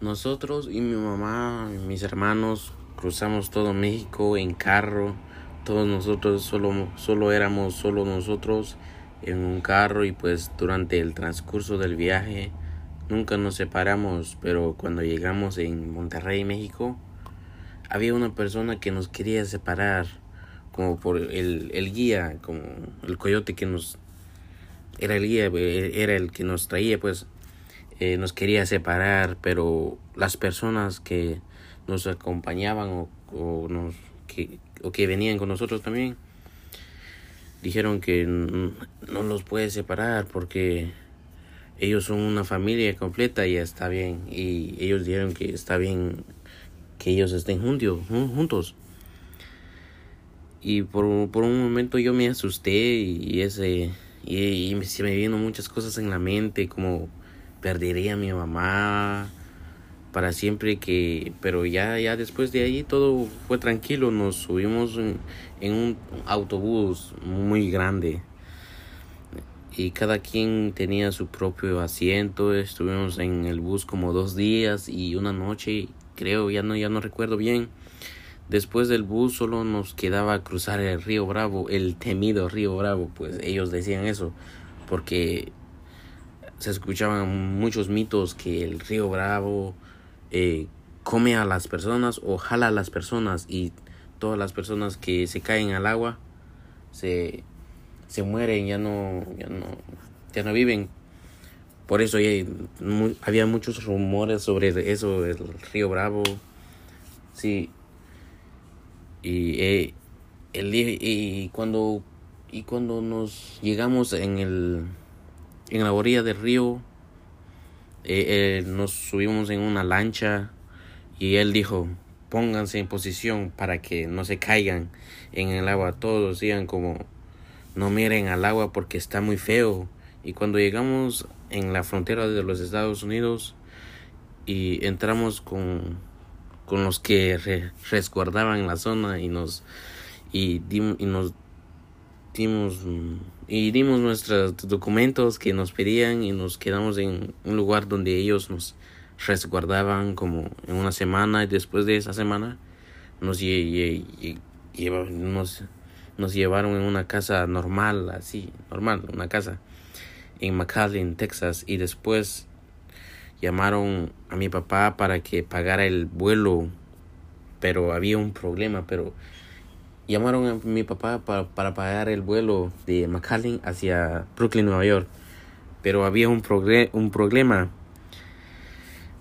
Nosotros y mi mamá y mis hermanos cruzamos todo México en carro. Todos nosotros solo, solo éramos solo nosotros en un carro y pues durante el transcurso del viaje nunca nos separamos, pero cuando llegamos en Monterrey, México, había una persona que nos quería separar, como por el, el guía, como el coyote que nos era el guía, era el que nos traía, pues eh, nos quería separar, pero las personas que nos acompañaban o, nos, que, o que venían con nosotros también, dijeron que no los puede separar porque ellos son una familia completa y está bien. Y ellos dijeron que está bien que ellos estén juntos. Y por, por un momento yo me asusté y ese y, se me vino muchas cosas en la mente como perdería a mi mamá para siempre que pero ya ya después de ahí todo fue tranquilo nos subimos en, un autobús muy grande. Y cada quien tenía su propio asiento estuvimos en el bus como dos días y una noche creo ya no ya no recuerdo bien. Después del bus solo nos quedaba cruzar el río Bravo el temido río Bravo pues ellos decían eso porque se escuchaban muchos mitos que el río Bravo eh, come a las personas o jala a las personas y todas las personas que se caen al agua se, se mueren, ya no, ya no, ya no viven. Por eso había muchos rumores sobre eso, el río Bravo. Sí. Y, eh, el, y cuando y cuando nos llegamos en el en la orilla del río eh, eh, nos subimos en una lancha y él dijo, pónganse en posición para que no se caigan en el agua. Todos decían como, no miren al agua porque está muy feo. Y cuando llegamos en la frontera de los Estados Unidos y entramos con, con los que resguardaban la zona y nos, y, y nos dimos y dimos nuestros documentos que nos pedían y nos quedamos en un lugar donde ellos nos resguardaban como en una semana y después de esa semana nos, nos, nos llevaron en una casa normal, así, normal, una casa en McAllen, Texas y después llamaron a mi papá para que pagara el vuelo pero había un problema pero llamaron a mi papá para, para pagar el vuelo de McAllen hacia Brooklyn, Nueva York. Pero había un, un problema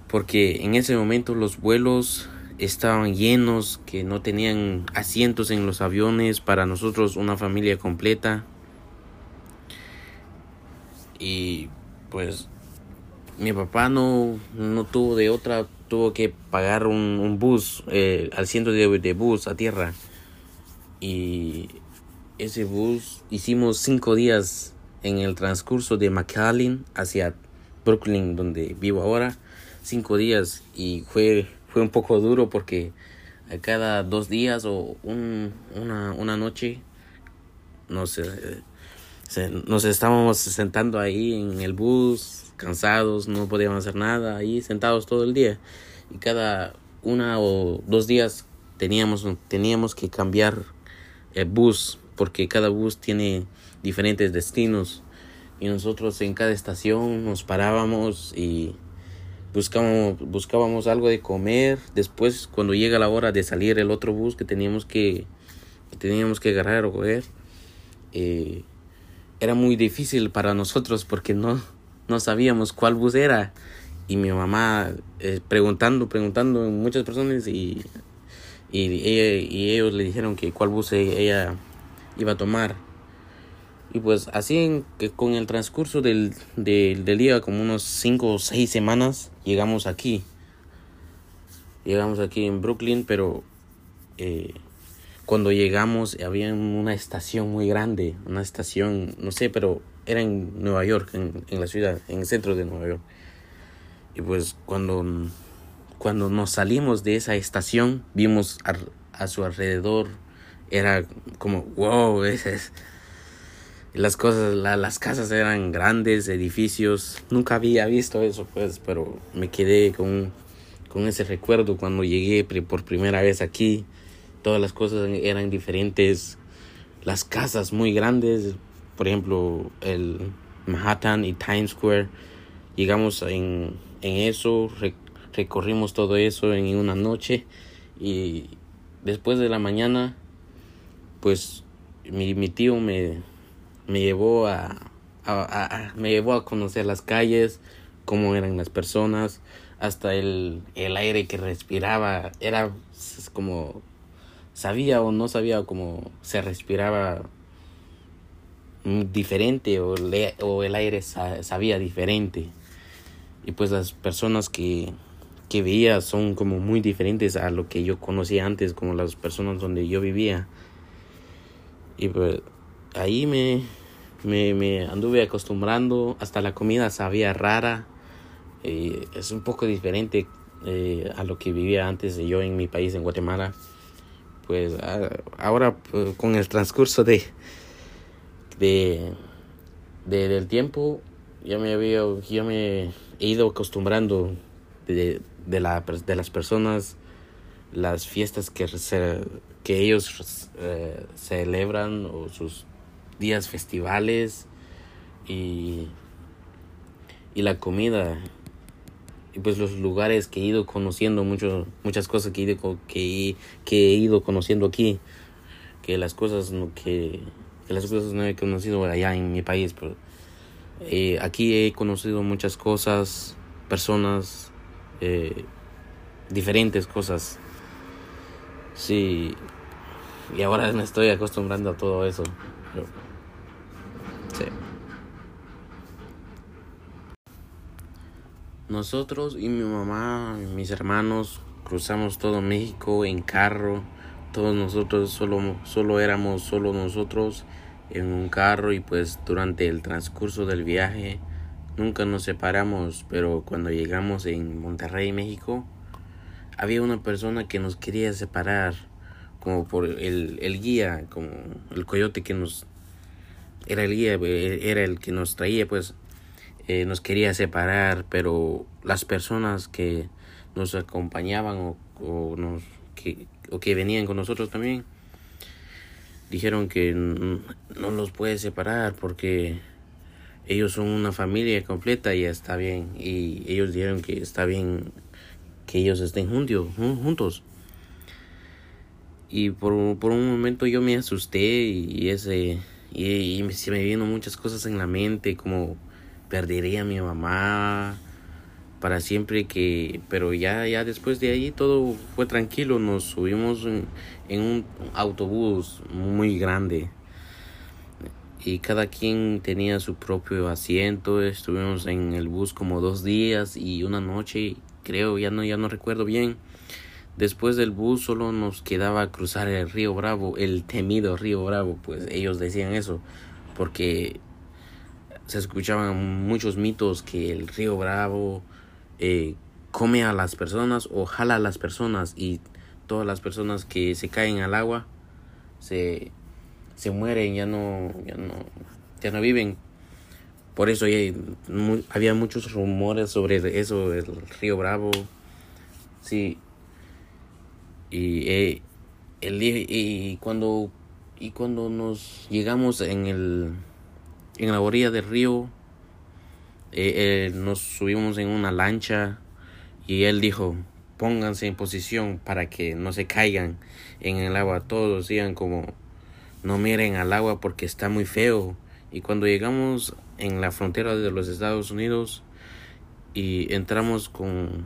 porque en ese momento los vuelos estaban llenos, que no tenían asientos en los aviones para nosotros, una familia completa. Y pues mi papá no, no tuvo de otra, tuvo que pagar un, bus, eh, al ciento de, de bus a tierra y ese bus hicimos cinco días en el transcurso de McAllen hacia Brooklyn donde vivo ahora. Cinco días y fue fue un poco duro porque a cada dos días o un, una, una noche nos, nos estábamos sentando ahí en el bus cansados no podíamos hacer nada ahí sentados todo el día. Y cada una o dos días teníamos teníamos que cambiar el bus, porque cada bus tiene diferentes destinos y nosotros en cada estación nos parábamos y buscábamos, buscábamos algo de comer. Después, cuando llega la hora de salir el otro bus que teníamos que, teníamos que agarrar o coger, eh, era muy difícil para nosotros porque no, no sabíamos cuál bus era. Y mi mamá eh, preguntando, preguntando a muchas personas y y, y ellos le dijeron que cuál bus e, ella iba a tomar. Y pues así que con el transcurso del, del, día, como unos 5 o 6 semanas, llegamos aquí. Llegamos aquí en Brooklyn, pero eh, cuando llegamos había una estación muy grande, una estación, no sé, pero era en Nueva York, en, en la ciudad, en el centro de Nueva York. Y pues cuando cuando nos salimos de esa estación, vimos a, su alrededor, era como, wow, es, las cosas, las casas eran grandes, edificios, nunca había visto eso, pues, pero me quedé con con ese recuerdo cuando llegué por primera vez aquí. Todas las cosas eran diferentes. Las casas muy grandes, por ejemplo, el Manhattan y Times Square. Llegamos en, en eso, recorrimos todo eso en una noche y después de la mañana, pues mi, tío me, me llevó a, me llevó a conocer las calles, cómo eran las personas, hasta el, el aire que respiraba, era como, sabía o no sabía cómo se respiraba diferente o, o el aire sabía diferente. Y pues las personas que, que veía son como muy diferentes a lo que yo conocía antes, como las personas donde yo vivía. Y pues ahí me, me, me anduve acostumbrando, hasta la comida sabía rara, eh, es un poco diferente eh, a lo que vivía antes de yo en mi país, en Guatemala. Pues ahora pues, con el transcurso de, de, del tiempo ya me había ya me he ido acostumbrando de, de, la, de las personas las fiestas que, que ellos eh, celebran o sus días festivales y, y la comida. Y pues los lugares que he ido conociendo mucho, muchas cosas que he, ido, que, que he ido conociendo aquí que las cosas no, que, las cosas no he conocido allá en mi país pero eh, aquí he conocido muchas cosas personas eh, diferentes cosas. Sí y ahora me estoy acostumbrando a todo eso. Nosotros y mi mamá y mis hermanos cruzamos todo México en carro. Todos nosotros solo, solo éramos solo nosotros en un carro y pues durante el transcurso del viaje nunca nos separamos, pero cuando llegamos en Monterrey, México, había una persona que nos quería separar, como por el, el guía, como el coyote que nos era el guía, era el que nos traía, pues eh, nos quería separar, pero las personas que nos acompañaban o, nos, que, o que venían con nosotros también dijeron que no nos puede separar porque ellos son una familia completa y está bien. Y ellos dijeron que está bien que ellos estén juntos. Y por, por un momento yo me asusté y ese y, se me vino muchas cosas en la mente como perdería a mi mamá para siempre que pero ya ya después de ahí todo fue tranquilo nos subimos en, un autobús muy grande y cada quien tenía su propio asiento. Estuvimos en el bus como dos días y una noche creo ya no ya no recuerdo bien. Después del bus solo nos quedaba cruzar el río Bravo el temido río Bravo pues ellos decían eso porque se escuchaban muchos mitos que el río Bravo eh, come a las personas o jala a las personas y todas las personas que se caen al agua se, se mueren, ya no, ya no, ya no viven. Por eso había muchos rumores sobre eso, el río Bravo. Sí. Y, eh, y cuando y cuando nos llegamos en el en la orilla del río eh, eh, nos subimos en una lancha y él dijo pónganse en posición para que no se caigan en el agua todos decían como no miren al agua porque está muy feo. Y cuando llegamos en la frontera de los Estados Unidos y entramos con,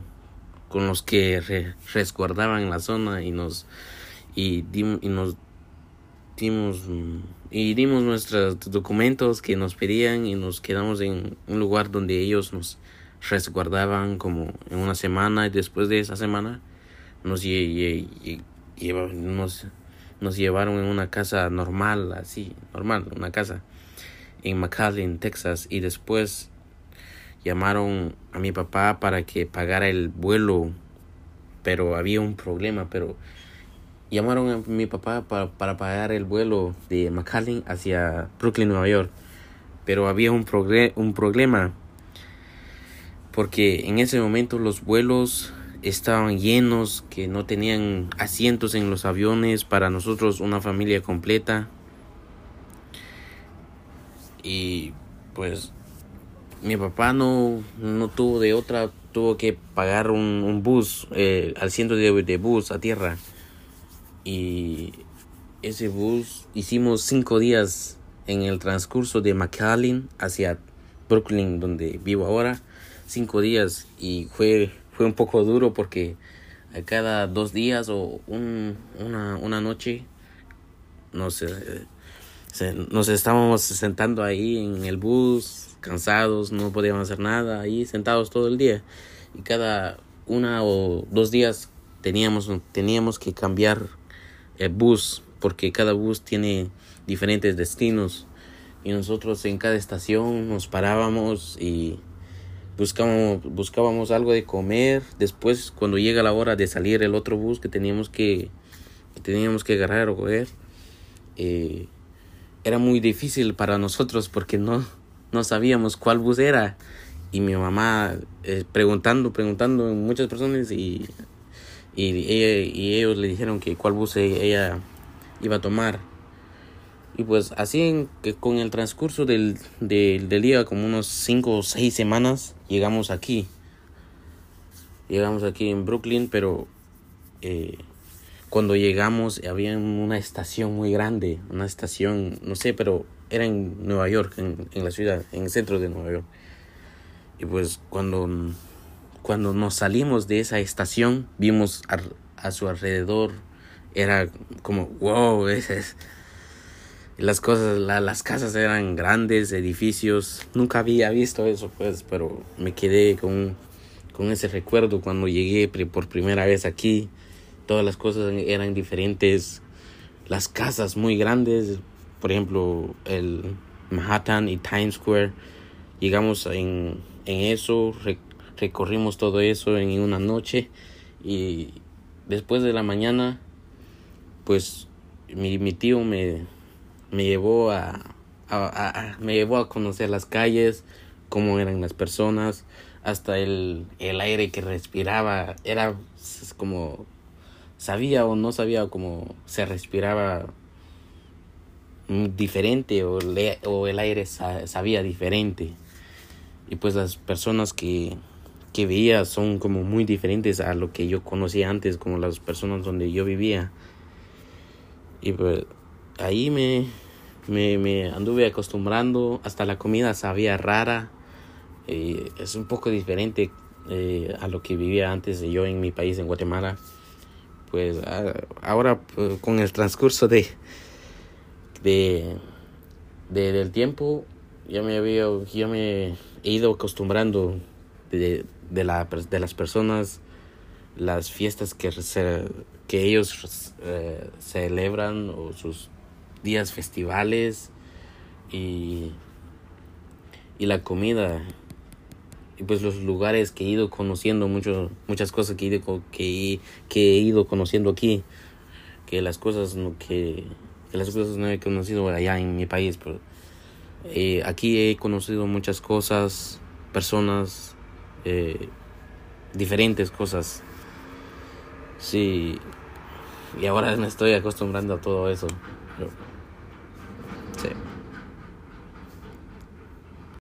con los que resguardaban la zona y nos y, y nos dimos y dimos nuestros documentos que nos pedían y nos quedamos en un lugar donde ellos nos resguardaban como en una semana y después de esa semana nos, nos, nos llevaron en una casa normal, así, normal, una casa en McAllen, Texas y después llamaron a mi papá para que pagara el vuelo pero había un problema pero llamaron a mi papá para, para pagar el vuelo de McAllen hacia Brooklyn, Nueva York. Pero había un, un problema porque en ese momento los vuelos estaban llenos, que no tenían asientos en los aviones para nosotros, una familia completa. Y pues mi papá no, no tuvo de otra, tuvo que pagar un, bus, eh, al de, de bus a tierra. Y ese bus hicimos cinco días en el transcurso de McAllen hacia Brooklyn, donde vivo ahora, cinco días y fue, fue un poco duro porque a cada dos días o un, una, una noche nos, nos estábamos sentando ahí en el bus, cansados, no podíamos hacer nada, ahí sentados todo el día. Y cada una o dos días teníamos, teníamos que cambiar el bus porque cada bus tiene diferentes destinos. Y nosotros en cada estación nos parábamos y buscábamos, buscábamos algo de comer. Después, cuando llega la hora de salir el otro bus que teníamos que, teníamos que agarrar o coger, eh, era muy difícil para nosotros porque no, no sabíamos cuál bus era. Y mi mamá eh, preguntando, preguntando a muchas personas y, y, y ellos le dijeron que cuál bus ella iba a tomar. Y pues así en, que con el transcurso del, del, día, como unos 5 o 6 semanas, llegamos aquí. Llegamos aquí en Brooklyn, pero eh, cuando llegamos había una estación muy grande, una estación, no sé, pero era en Nueva York, en, en la ciudad, en el centro de Nueva York. Y pues cuando, cuando nos salimos de esa estación, vimos a, a su alrededor, era como, wow, ese es las cosas, las casas eran grandes, edificios. Nunca había visto eso, pues, pero me quedé con, con ese recuerdo cuando llegué por primera vez aquí. Todas las cosas eran diferentes. Las casas muy grandes, por ejemplo, el Manhattan y Times Square. Llegamos en, en eso, recorrimos todo eso en una noche y después de la mañana, pues mi, mi tío me, me llevó a, me llevó a conocer las calles, cómo eran las personas, hasta el, el aire que respiraba, era como sabía o no sabía cómo se respiraba diferente o, o el aire sabía diferente. Y pues las personas que, que veía son como muy diferentes a lo que yo conocía antes, como las personas donde yo vivía. Y pues ahí me, me, me anduve acostumbrando, hasta la comida sabía rara, eh, es un poco diferente eh, a lo que vivía antes de yo en mi país, en Guatemala. Pues ahora pues, con el transcurso de, de, del tiempo ya me había ya me he ido acostumbrando de, de, la, de las personas las fiestas que, que ellos eh, celebran o sus días festivales y, y la comida. Y pues los lugares que he ido conociendo mucho, muchas cosas que he, ido, que, he ido conociendo aquí que las cosas no, que, las cosas no he conocido allá en mi país pero eh, aquí he conocido muchas cosas personas eh, diferentes cosas. Sí y ahora me estoy acostumbrando a todo eso Sí.